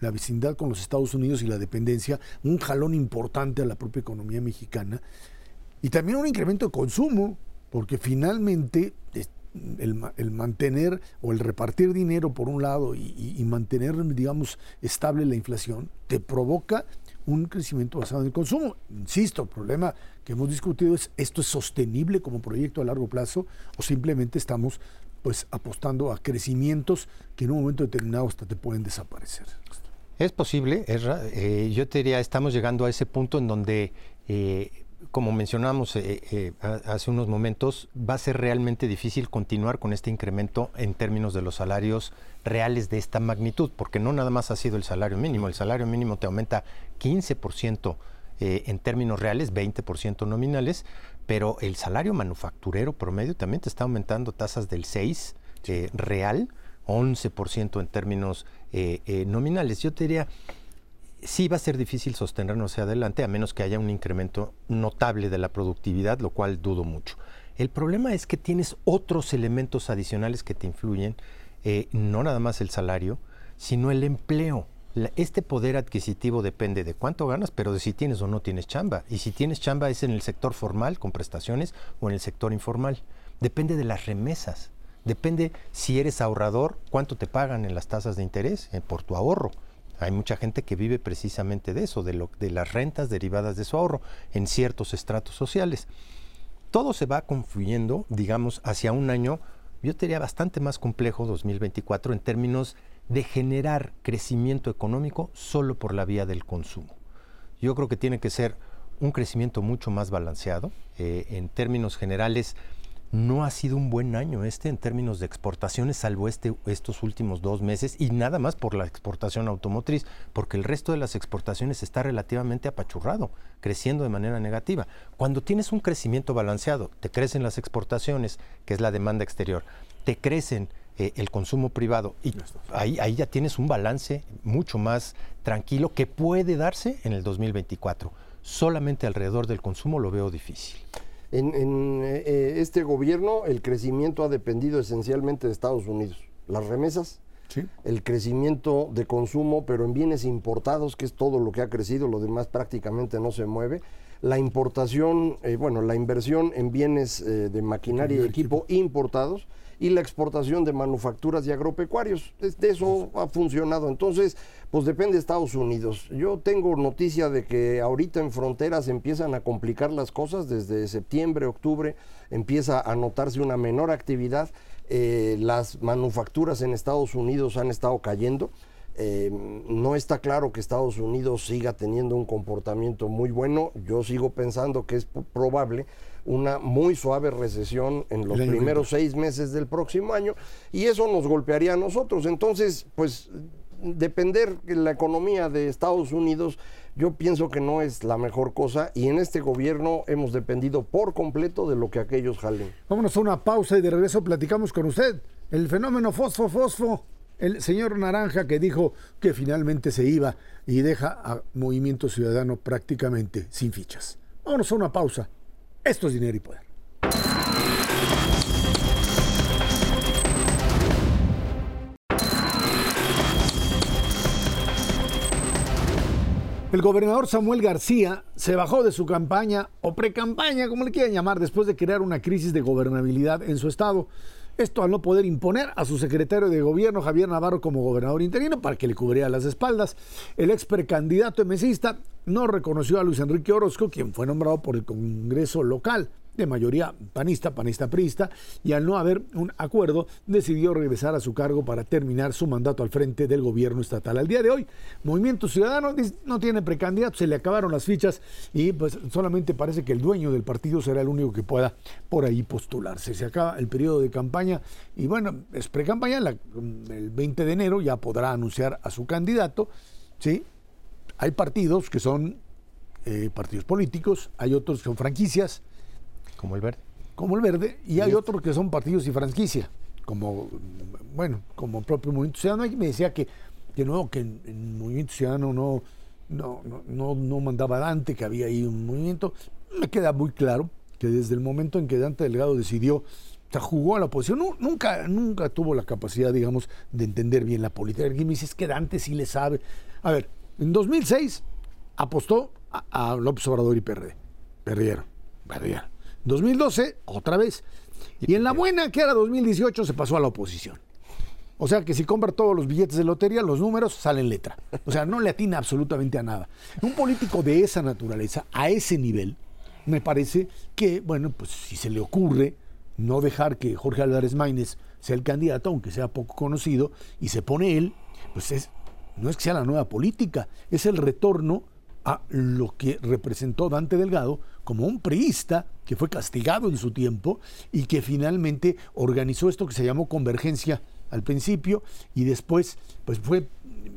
la vecindad con los Estados Unidos y la dependencia, un jalón importante a la propia economía mexicana y también un incremento de consumo, porque finalmente el, mantener o el repartir dinero por un lado y, mantener, digamos, estable la inflación, te provoca un crecimiento basado en el consumo. Insisto, el problema que hemos discutido es, ¿esto es sostenible como proyecto a largo plazo o simplemente estamos pues apostando a crecimientos que en un momento determinado hasta te pueden desaparecer? Es posible, eh, yo te diría, estamos llegando a ese punto en donde eh, como mencionamos eh, eh, hace unos momentos, va a ser realmente difícil continuar con este incremento en términos de los salarios reales de esta magnitud, porque no nada más ha sido el salario mínimo, el salario mínimo te aumenta 15% eh, en términos reales, 20% nominales, pero el salario manufacturero promedio también te está aumentando tasas del 6 real, 11% en términos nominales. Yo te diría sí va a ser difícil sostenernos hacia adelante a menos que haya un incremento notable de la productividad, lo cual dudo mucho. El problema es que tienes otros elementos adicionales que te influyen, eh, no nada más el salario, sino el empleo. este poder adquisitivo depende de cuánto ganas, pero de si tienes o no tienes chamba. Y si tienes chamba es en el sector formal, con prestaciones, o en el sector informal. Depende de las remesas. Depende si eres ahorrador, cuánto te pagan en las tasas de interés eh, por tu ahorro. Hay mucha gente que vive precisamente de eso, de, las rentas derivadas de su ahorro en ciertos estratos sociales. Todo se va confluyendo, digamos, hacia un año, yo diría bastante más complejo, 2024, en términos de generar crecimiento económico solo por la vía del consumo. Yo creo que tiene que ser un crecimiento mucho más balanceado. Eh, en términos generales, no ha sido un buen año este en términos de exportaciones, salvo este, estos últimos dos meses, y nada más por la exportación automotriz, porque el resto de las exportaciones está relativamente apachurrado, creciendo de manera negativa. Cuando tienes un crecimiento balanceado, te crecen las exportaciones, que es la demanda exterior, te crecen eh, el consumo privado, y ahí, ahí ya tienes un balance mucho más tranquilo que puede darse en el 2024. Solamente alrededor del consumo lo veo difícil. En, eh, este gobierno el crecimiento ha dependido esencialmente de Estados Unidos. Las remesas, el crecimiento de consumo, pero en bienes importados, que es todo lo que ha crecido, lo demás prácticamente no se mueve. La importación, eh, bueno, la inversión en bienes eh, de maquinaria y equipo importados y la exportación de manufacturas y agropecuarios. De eso ha funcionado. Entonces, pues depende de Estados Unidos. Yo tengo noticia de que ahorita en fronteras empiezan a complicar las cosas. Desde septiembre, octubre empieza a notarse una menor actividad. Eh, las manufacturas en Estados Unidos han estado cayendo. Eh, no está claro que Estados Unidos siga teniendo un comportamiento muy bueno. Yo sigo pensando que es probable una muy suave recesión en los primeros seis meses del próximo año y eso nos golpearía a nosotros. Entonces, pues depender de la economía de Estados Unidos, yo pienso que no es la mejor cosa y en este gobierno hemos dependido por completo de lo que aquellos jalen. Vámonos a una pausa y de regreso platicamos con usted. El fenómeno fosfo-fosfo el señor Naranja que dijo que finalmente se iba y deja a Movimiento Ciudadano prácticamente sin fichas. Vámonos a una pausa. Esto es dinero y poder. El gobernador Samuel García se bajó de su campaña o pre-campaña, como le quieran llamar, después de crear una crisis de gobernabilidad en su estado. Esto al no poder imponer a su secretario de gobierno, Javier Navarro, como gobernador interino para que le cubriera las espaldas. El ex precandidato mesista no reconoció a Luis Enrique Orozco, quien fue nombrado por el Congreso local de mayoría panista, panista prista, y al no haber un acuerdo, decidió regresar a su cargo para terminar su mandato al frente del gobierno estatal. Al día de hoy, Movimiento Ciudadano no tiene precandidato, se le acabaron las fichas y pues solamente parece que el dueño del partido será el único que pueda por ahí postularse. Se acaba el periodo de campaña y bueno, es precampaña, el 20 de enero ya podrá anunciar a su candidato, ¿sí? Hay partidos que son eh, partidos políticos, hay otros que son franquicias, como el verde. Como el verde, y hay otros que son partidos y franquicia, como, bueno, como el propio Movimiento Ciudadano. Y me decía que, que no, que el Movimiento Ciudadano no, no, no, no mandaba Dante, que había ahí un movimiento. Me queda muy claro que desde el momento en que Dante Delgado decidió, o sea, jugó a la oposición, nunca, nunca tuvo la capacidad, digamos, de entender bien la política. Y me dice, es que Dante sí le sabe. A ver, en 2006 apostó a, a López Obrador y PRD. Perdieron, perdieron. 2012, otra vez. Y en la buena, que era 2018, se pasó a la oposición. O sea que si compra todos los billetes de lotería, los números salen letra. O sea, no le atina absolutamente a nada. Un político de esa naturaleza, a ese nivel, me parece que, bueno, pues si se le ocurre no dejar que Jorge Álvarez Maínez sea el candidato, aunque sea poco conocido, y se pone él, pues es, no es que sea la nueva política, es el retorno a lo que representó Dante Delgado como un priista que fue castigado en su tiempo y que finalmente organizó esto que se llamó convergencia al principio y después pues fue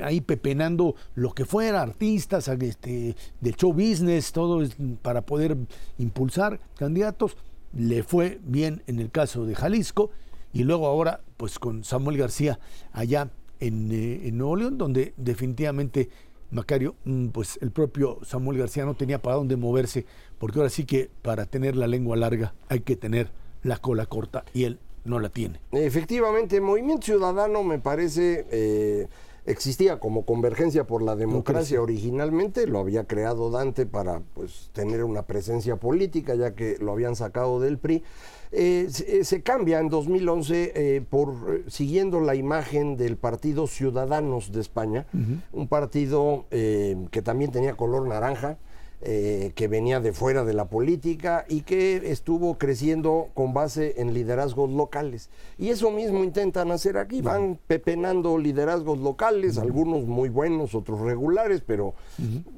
ahí pepenando lo que fuera, artistas, este, del show business, todo para poder impulsar candidatos. Le fue bien en el caso de Jalisco y luego ahora pues con Samuel García allá en, eh, en Nuevo León, donde definitivamente Macario, mm, pues el propio Samuel García no tenía para dónde moverse, porque ahora sí que para tener la lengua larga hay que tener la cola corta y él no la tiene. Efectivamente, Movimiento Ciudadano me parece eh, existía como convergencia por la democracia originalmente, lo había creado Dante para pues tener una presencia política ya que lo habían sacado del PRI. Eh, eh, se, cambia en 2011 eh, por siguiendo la imagen del Partido Ciudadanos de España, un partido que también tenía color naranja, que venía de fuera de la política y que estuvo creciendo con base en liderazgos locales. Y eso mismo intentan hacer aquí, van pepenando liderazgos locales, algunos muy buenos, otros regulares, pero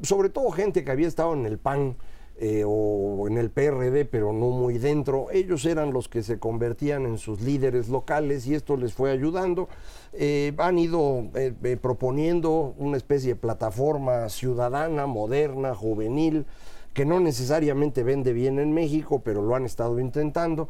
sobre todo gente que había estado en el PAN eh, o en el PRD, pero no muy dentro. Ellos eran los que se convertían en sus líderes locales y esto les fue ayudando. Eh, han ido eh, proponiendo una especie de plataforma ciudadana, moderna, juvenil que no necesariamente vende bien en México, pero lo han estado intentando.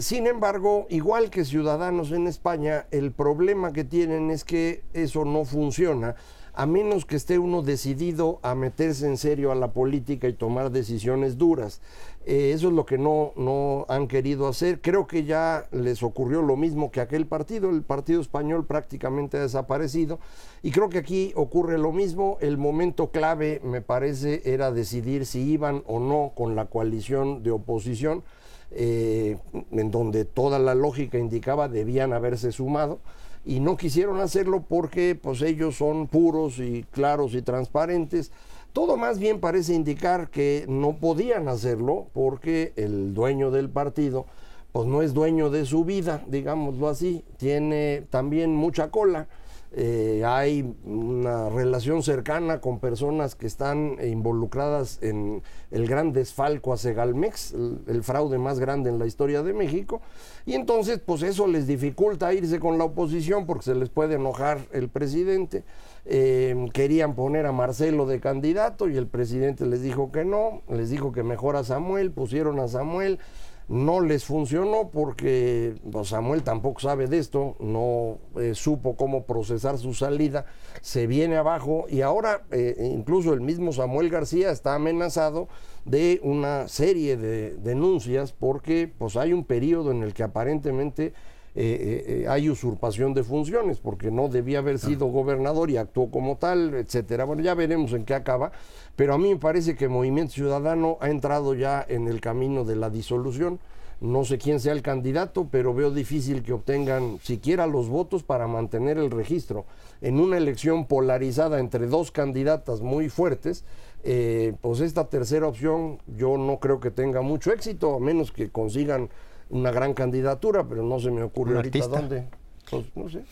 sin embargo, igual que Ciudadanos en España, el problema que tienen es que eso no funciona a menos que esté uno decidido a meterse en serio a la política y tomar decisiones duras. Eh, eso es lo que no, no han querido hacer. Creo que ya les ocurrió lo mismo que aquel partido. El partido español prácticamente ha desaparecido. Y creo que aquí ocurre lo mismo. El momento clave, me parece, era decidir si iban o no con la coalición de oposición, eh, en donde toda la lógica indicaba debían haberse sumado y no quisieron hacerlo porque pues ellos son puros y claros y transparentes. Todo más bien parece indicar que no podían hacerlo porque el dueño del partido pues no es dueño de su vida, digámoslo así, tiene también mucha cola eh, hay una relación cercana con personas que están involucradas en el gran desfalco a Segalmex, el, fraude más grande en la historia de México, y entonces pues eso les dificulta irse con la oposición porque se les puede enojar el presidente. Eh, querían poner a Marcelo de candidato y el presidente les dijo que no, les dijo que mejor a Samuel, pusieron a Samuel no les funcionó porque pues, Samuel tampoco sabe de esto, no eh, supo cómo procesar su salida, se viene abajo y ahora eh, incluso el mismo Samuel García está amenazado de una serie de denuncias porque pues hay un periodo en el que aparentemente eh, hay usurpación de funciones porque no debía haber sido gobernador y actuó como tal, etcétera. Bueno, ya veremos en qué acaba, pero a mí me parece que Movimiento Ciudadano ha entrado ya en el camino de la disolución. No sé quién sea el candidato, pero veo difícil que obtengan siquiera los votos para mantener el registro. En una elección polarizada entre dos candidatas muy fuertes, eh, pues esta tercera opción yo no creo que tenga mucho éxito, a menos que consigan una gran candidatura, pero no se me ocurre ahorita dónde. Pues no sé.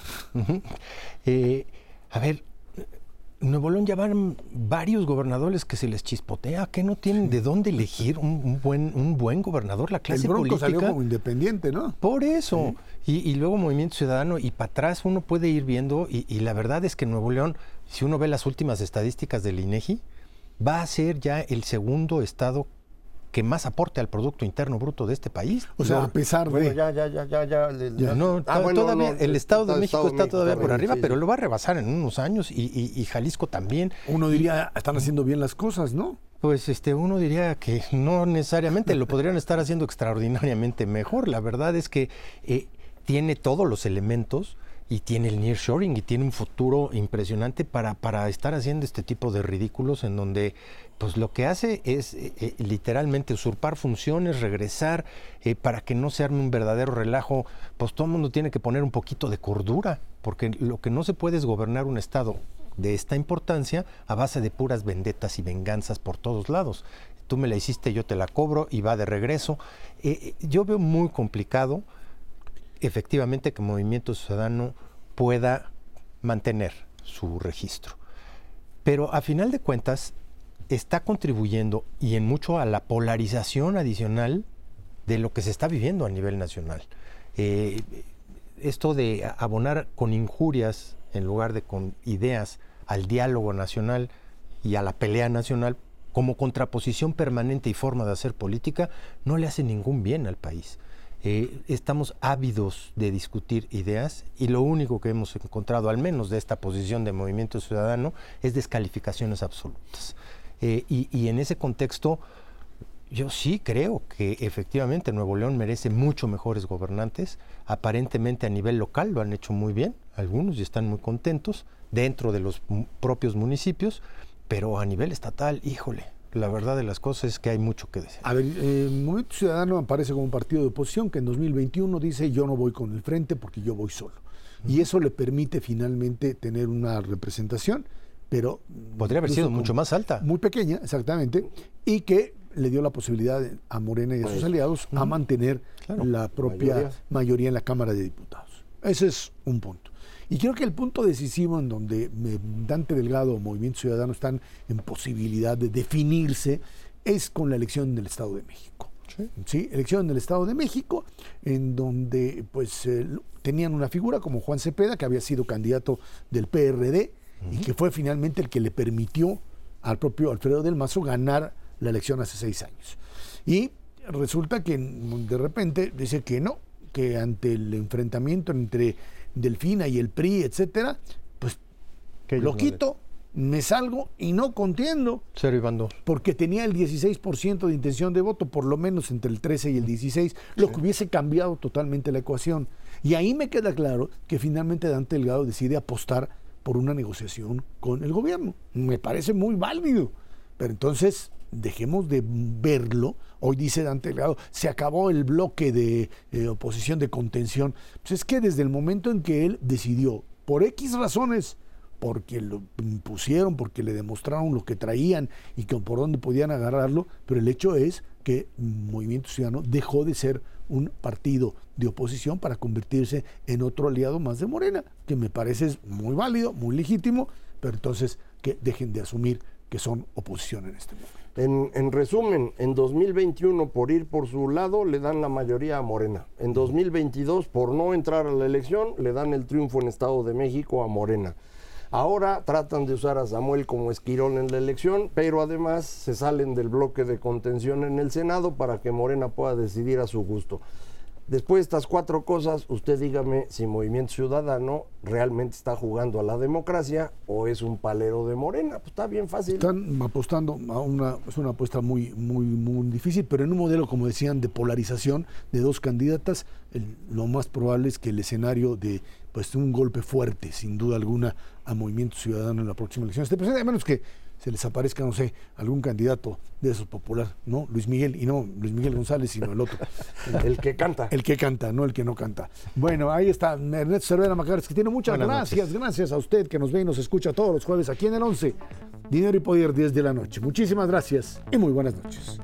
Eh, a ver, Nuevo León ya van varios gobernadores que se les chispotea, que no tienen de dónde elegir un, buen, un buen gobernador. La clase el Bronco política. salió como independiente, ¿no? Por eso. Y, luego Movimiento Ciudadano, y para atrás uno puede ir viendo, y, y, la verdad es que Nuevo León, si uno ve las últimas estadísticas del INEGI, va a ser ya el segundo estado que más aporte al Producto Interno Bruto de este país. O sea, a pesar de... ya, ya, ya, ya, ya. No, ah, bueno, todavía, no, el Estado de México está todavía por arriba, sí, pero sí. lo va a rebasar en unos años y, y, y Jalisco también. Uno diría, están haciendo bien las cosas, ¿no? Pues este, uno diría que no necesariamente, lo podrían estar haciendo extraordinariamente mejor. La verdad es que eh, tiene todos los elementos y tiene el nearshoring y tiene un futuro impresionante para, para estar haciendo este tipo de ridículos en donde pues lo que hace es eh, eh, literalmente usurpar funciones, regresar, eh, para que no se arme un verdadero relajo, pues todo el mundo tiene que poner un poquito de cordura, porque lo que no se puede es gobernar un Estado de esta importancia a base de puras vendetas y venganzas por todos lados. Tú me la hiciste, yo te la cobro y va de regreso. Yo veo muy complicado efectivamente que Movimiento Ciudadano pueda mantener su registro. Pero a final de cuentas, está contribuyendo y en mucho a la polarización adicional de lo que se está viviendo a nivel nacional. Eh, esto de abonar con injurias en lugar de con ideas al diálogo nacional y a la pelea nacional como contraposición permanente y forma de hacer política no le hace ningún bien al país. Eh, estamos ávidos de discutir ideas y lo único que hemos encontrado, al menos de esta posición de Movimiento Ciudadano, es descalificaciones absolutas. Eh, y, y, en ese contexto, yo sí creo que efectivamente Nuevo León merece mucho mejores gobernantes. Aparentemente a nivel local lo han hecho muy bien, algunos y están muy contentos dentro de los propios municipios, pero a nivel estatal, híjole, la verdad de las cosas es que hay mucho que decir. A ver, eh, Movimiento Ciudadano aparece como un partido de oposición que en 2021 dice yo no voy con el frente porque yo voy solo. Uh -huh. Y eso le permite finalmente tener una representación pero podría haber sido mucho más alta. Muy pequeña, exactamente, y que le dio la posibilidad a Morena y a sus pues, aliados uh -huh. a mantener claro, la propia mayoría. mayoría. en la Cámara de Diputados. Ese es un punto. Y creo que el punto decisivo en donde Dante Delgado o Movimiento Ciudadano están en posibilidad de definirse es con la elección del Estado de México. Sí. ¿Sí? Elección del Estado de México, en donde pues eh, tenían una figura como Juan Cepeda, que había sido candidato del PRD, y que fue finalmente el que le permitió al propio Alfredo del Mazo ganar la elección hace seis años. Y resulta que de repente dice que no, que ante el enfrentamiento entre Delfina y el PRI, etcétera, pues que lo quito, me salgo y no contiendo. Cero y bando. Porque tenía el 16% de intención de voto, por lo menos entre el 13 y el 16, sí. lo que hubiese cambiado totalmente la ecuación. Y ahí me queda claro que finalmente Dante Delgado decide apostar por una negociación con el gobierno. Me parece muy válido. Pero entonces dejemos de verlo. Hoy dice Dante Delgado, se acabó el bloque de eh, oposición de contención. Pues es que desde el momento en que él decidió, por X razones, porque lo impusieron, porque le demostraron lo que traían y que por dónde podían agarrarlo, pero el hecho es que Movimiento Ciudadano dejó de ser un partido de oposición para convertirse en otro aliado más de Morena, que me parece muy válido, muy legítimo, pero entonces que dejen de asumir que son oposición en este momento. En, en, resumen, en 2021 por ir por su lado le dan la mayoría a Morena. En 2022 por no entrar a la elección le dan el triunfo en Estado de México a Morena. Ahora tratan de usar a Samuel como esquirón en la elección, pero además se salen del bloque de contención en el Senado para que Morena pueda decidir a su gusto. Después de estas cuatro cosas, usted dígame si Movimiento Ciudadano realmente está jugando a la democracia o es un palero de Morena. Pues está bien fácil. Están apostando a una, es una apuesta muy, muy, muy difícil, pero en un modelo, como decían, de polarización de dos candidatas, lo más probable es que el escenario de pues un golpe fuerte, sin duda alguna, a Movimiento Ciudadano en la próxima elección esté presente, a menos que se les aparezca, no sé, algún candidato de esos popular, ¿no? Luis Miguel, y no Luis Miguel González, sino el otro. el que canta. El que canta, no el que no canta. Bueno, ahí está Ernesto Cervera Macares, que tiene muchas Buenas gracias, noches. gracias a usted que nos ve y nos escucha todos los jueves aquí en el 11. Dinero y Poder, 10 de la noche. Muchísimas gracias y muy buenas noches.